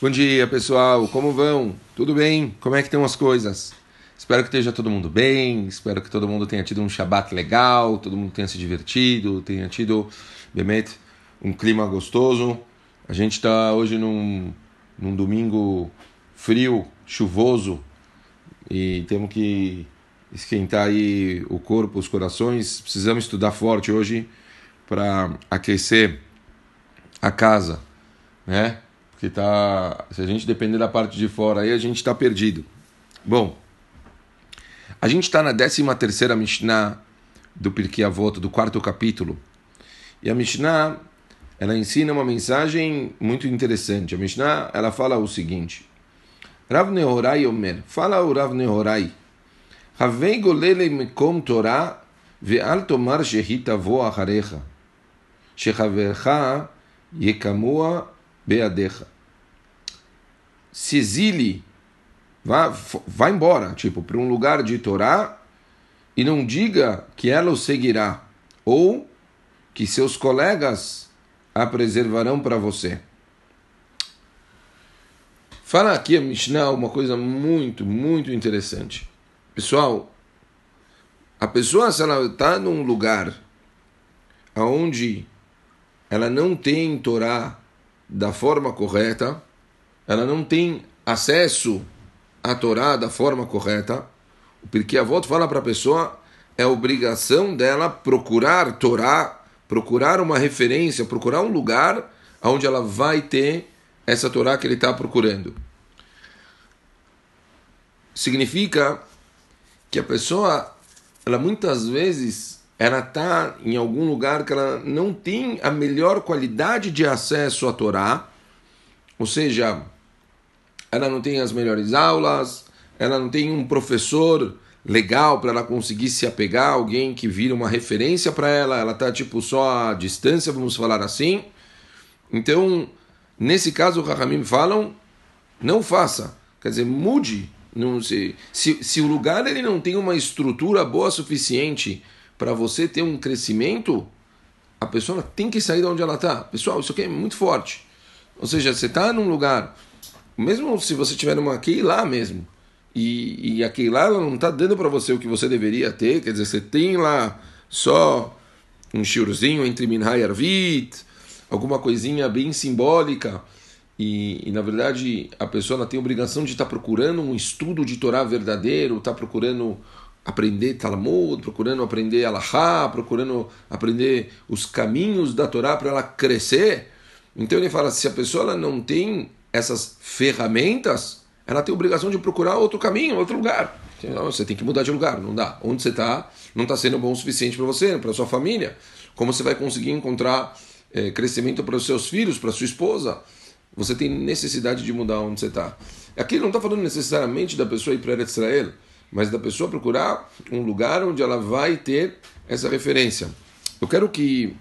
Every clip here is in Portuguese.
Bom dia, pessoal. Como vão? Tudo bem? Como é que estão as coisas? Espero que esteja todo mundo bem. Espero que todo mundo tenha tido um Shabat legal, todo mundo tenha se divertido, tenha tido, Bemet, um clima gostoso. A gente está hoje num, num domingo frio, chuvoso, e temos que esquentar aí o corpo, os corações. Precisamos estudar forte hoje para aquecer a casa, né? Porque tá, se a gente depender da parte de fora aí, a gente está perdido. Bom, a gente está na 13 terceira Mishnah do Pirkei Avot, do quarto capítulo. E a Mishnah, ela ensina uma mensagem muito interessante. A Mishnah, ela fala o seguinte. Rav Nehorai Omer, fala o Rav Nehorai, Havei golele mekom Torah ve'al tomar shehita vo acharecha, shechavercha yekamua beadecha. Se exile, vá, vá embora, tipo, para um lugar de Torá e não diga que ela o seguirá, ou que seus colegas a preservarão para você. Fala aqui a Mishnah uma coisa muito, muito interessante. Pessoal, a pessoa, se ela está num lugar onde ela não tem Torá da forma correta, ela não tem acesso à Torá da forma correta, o Pirkei Avot fala para a pessoa, é obrigação dela procurar Torá, procurar uma referência, procurar um lugar onde ela vai ter essa Torá que ele está procurando. Significa que a pessoa, ela muitas vezes ela está em algum lugar que ela não tem a melhor qualidade de acesso à Torá, ou seja, ela não tem as melhores aulas, ela não tem um professor legal para ela conseguir se apegar, alguém que vira uma referência para ela, ela está tipo só à distância, vamos falar assim. Então, nesse caso, os Rahamim falam, não faça, quer dizer, mude. Não sei. Se, se o lugar ele não tem uma estrutura boa suficiente para você ter um crescimento, a pessoa tem que sair de onde ela está. Pessoal, isso aqui é muito forte. Ou seja, você está num lugar, mesmo se você estiver numa lá mesmo, e, e a lá ela não está dando para você o que você deveria ter, quer dizer, você tem lá só um shiurzinho entre Minha e Arvit, alguma coisinha bem simbólica, e, e, na verdade a pessoa tem a obrigação de estar tá procurando um estudo de Torá verdadeiro, está procurando aprender Talmud, procurando aprender Alahá, procurando aprender os caminhos da Torá para ela crescer. Então ele fala: se a pessoa ela não tem essas ferramentas, ela tem obrigação de procurar outro caminho, outro lugar. Você tem que mudar de lugar, não dá. Onde você está não está sendo bom o suficiente para você, para sua família. Como você vai conseguir encontrar é, crescimento para os seus filhos, para sua esposa? Você tem necessidade de mudar onde você está. Aqui não está falando necessariamente da pessoa ir para Israel mas da pessoa procurar um lugar onde ela vai ter essa referência. Eu quero que.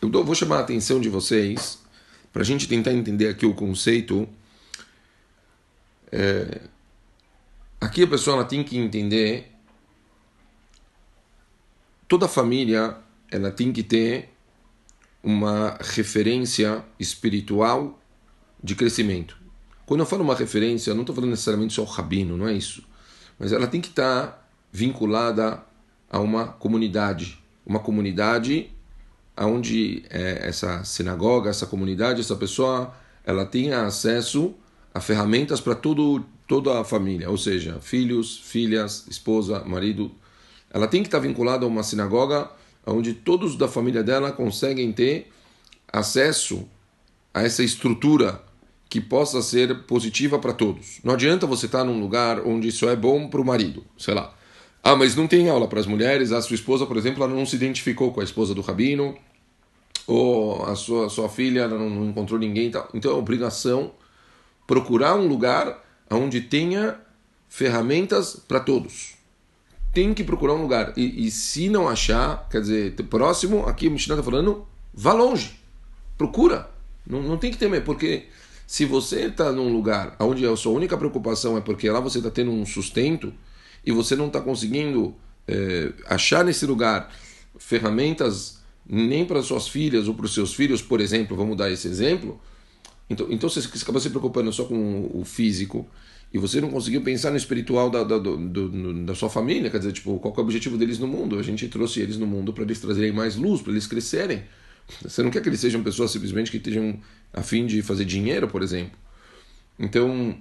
Eu vou chamar a atenção de vocês para a gente tentar entender aqui o conceito. É, aqui a pessoa tem que entender. Toda família ela tem que ter uma referência espiritual de crescimento. Quando eu falo uma referência, eu não estou falando necessariamente só o rabino, não é isso mas ela tem que estar vinculada a uma comunidade, uma comunidade onde é, essa sinagoga, essa comunidade, essa pessoa, ela tenha acesso a ferramentas para todo toda a família, ou seja, filhos, filhas, esposa, marido. Ela tem que estar vinculada a uma sinagoga onde todos da família dela conseguem ter acesso a essa estrutura que possa ser positiva para todos. Não adianta você estar tá num lugar onde isso é bom para o marido, sei lá. Ah, mas não tem aula para as mulheres. A sua esposa, por exemplo, ela não se identificou com a esposa do rabino, ou a sua, sua filha ela não, não encontrou ninguém. Tal. Então é obrigação procurar um lugar onde tenha ferramentas para todos. Tem que procurar um lugar. E, e, se não achar, quer dizer, próximo, aqui o Mishnah está falando, vá longe. Procura. Não, não tem que temer, porque se você está num lugar onde a sua única preocupação é porque lá você está tendo um sustento e você não está conseguindo é, achar nesse lugar ferramentas nem para suas filhas ou para os seus filhos, por exemplo, vamos dar esse exemplo, Então, então você acaba se preocupando só com o físico e você não conseguiu pensar no espiritual da, da, do, do, da sua família, quer dizer, tipo, qual é o objetivo deles no mundo? A gente trouxe eles no mundo para eles trazerem mais luz, para eles crescerem. Você não quer que eles sejam pessoas simplesmente que estejam a fim de fazer dinheiro, por exemplo. Então,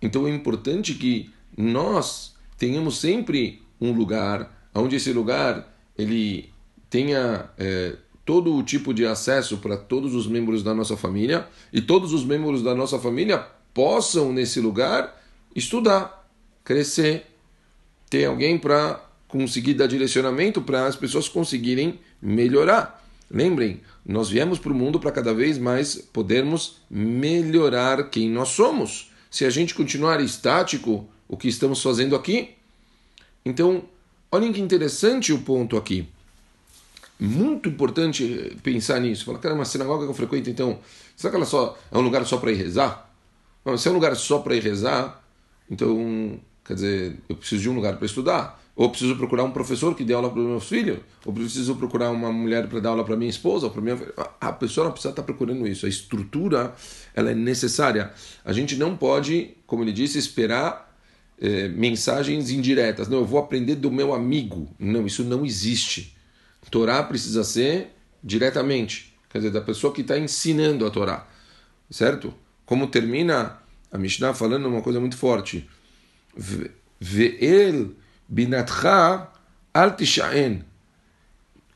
então é importante que nós tenhamos sempre um lugar, onde esse lugar ele tenha é, todo o tipo de acesso para todos os membros da nossa família e todos os membros da nossa família possam nesse lugar estudar, crescer, ter alguém para conseguir dar direcionamento para as pessoas conseguirem melhorar. Lembrem, nós viemos para o mundo para cada vez mais podermos melhorar quem nós somos. Se a gente continuar estático, o que estamos fazendo aqui? Então, olhem que interessante o ponto aqui. Muito importante pensar nisso. Falar, cara, uma sinagoga que eu frequento, então, será que ela só é um lugar só para ir rezar? Não, se é um lugar só para ir rezar, então, quer dizer, eu preciso de um lugar para estudar. Ou preciso procurar um professor que dê aula para os meus filhos, ou preciso procurar uma mulher para dar aula para minha esposa, ou para minha a pessoa não precisa estar procurando isso. A estrutura ela é necessária. A gente não pode, como ele disse, esperar eh, mensagens indiretas. Não, eu vou aprender do meu amigo. Não, isso não existe. Torá precisa ser diretamente, quer dizer, da pessoa que está ensinando a Torá, certo? Como termina a Mishnah falando uma coisa muito forte. Ve'el binatcha al tisha'en.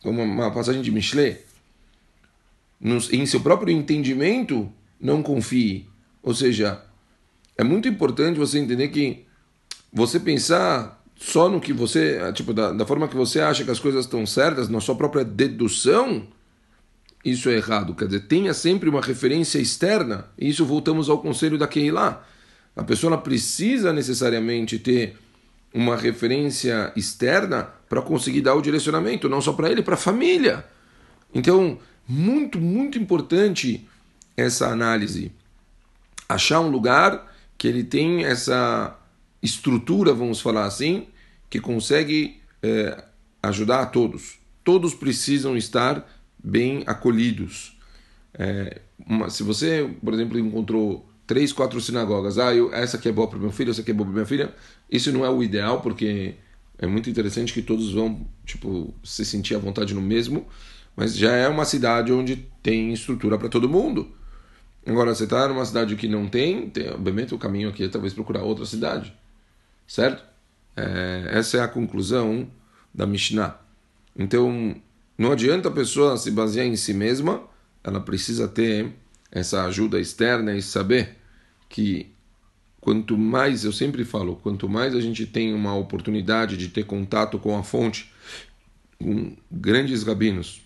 Como uma passagem de Mishle. Em seu próprio entendimento, não confie. Ou seja, é muito importante você entender que você pensar só no que você, tipo, da, da forma que você acha que as coisas estão certas, na sua própria dedução, isso é errado. Quer dizer, tenha sempre uma referência externa. E isso voltamos ao conselho da Keilah. A pessoa precisa necessariamente ter uma referência externa para conseguir dar o direcionamento, não só para ele, para a família. Então, muito, muito importante essa análise. Achar um lugar que ele tem essa estrutura, vamos falar assim, que consegue é, ajudar a todos. Todos precisam estar bem acolhidos. É, uma, se você, por exemplo, encontrou três, quatro sinagogas. Ah, eu, essa aqui é boa para meu filho, essa aqui é boa para minha filha. Isso não é o ideal, porque é muito interessante que todos vão, tipo, se sentir à vontade no mesmo, mas já é uma cidade onde tem estrutura para todo mundo. Agora, você está numa cidade que não tem, tem, obviamente o caminho aqui é talvez procurar outra cidade, certo? É, essa é a conclusão da Mishnah. Então, não adianta a pessoa se basear em si mesma, ela precisa ter essa ajuda externa e saber que quanto mais, eu sempre falo, quanto mais a gente tem uma oportunidade de ter contato com a fonte, com grandes rabinos,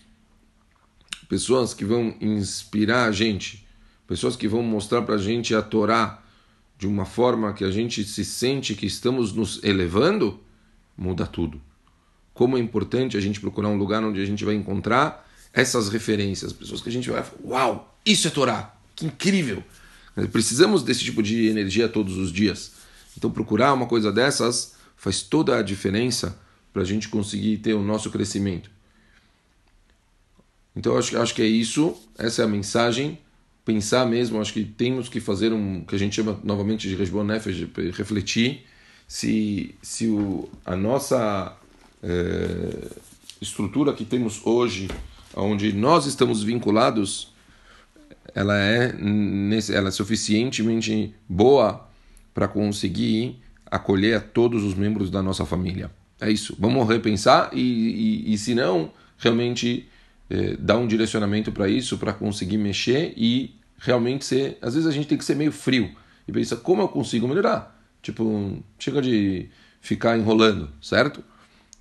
pessoas que vão inspirar a gente, pessoas que vão mostrar para a gente a Torá de uma forma que a gente se sente que estamos nos elevando, muda tudo. Como é importante a gente procurar um lugar onde a gente vai encontrar essas referências, pessoas que a gente vai falar, uau, isso é Torá, que incrível! Precisamos desse tipo de energia todos os dias. Então, procurar uma coisa dessas faz toda a diferença para a gente conseguir ter o nosso crescimento. Então, acho, acho que é isso. Essa é a mensagem. Pensar mesmo, acho que temos que fazer um que a gente chama novamente de Resbon Nefesh, refletir se, se o, a nossa é, estrutura que temos hoje, onde nós estamos vinculados, ela é, ela é suficientemente boa para conseguir acolher a todos os membros da nossa família. É isso. Vamos repensar e, e, e se não, realmente eh, dar um direcionamento para isso, para conseguir mexer e realmente ser. Às vezes a gente tem que ser meio frio e pensar como eu consigo melhorar. Tipo, chega de ficar enrolando, certo?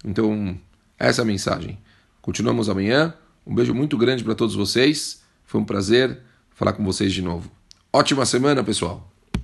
Então, essa é a mensagem. Continuamos amanhã. Um beijo muito grande para todos vocês. Foi um prazer falar com vocês de novo. Ótima semana, pessoal!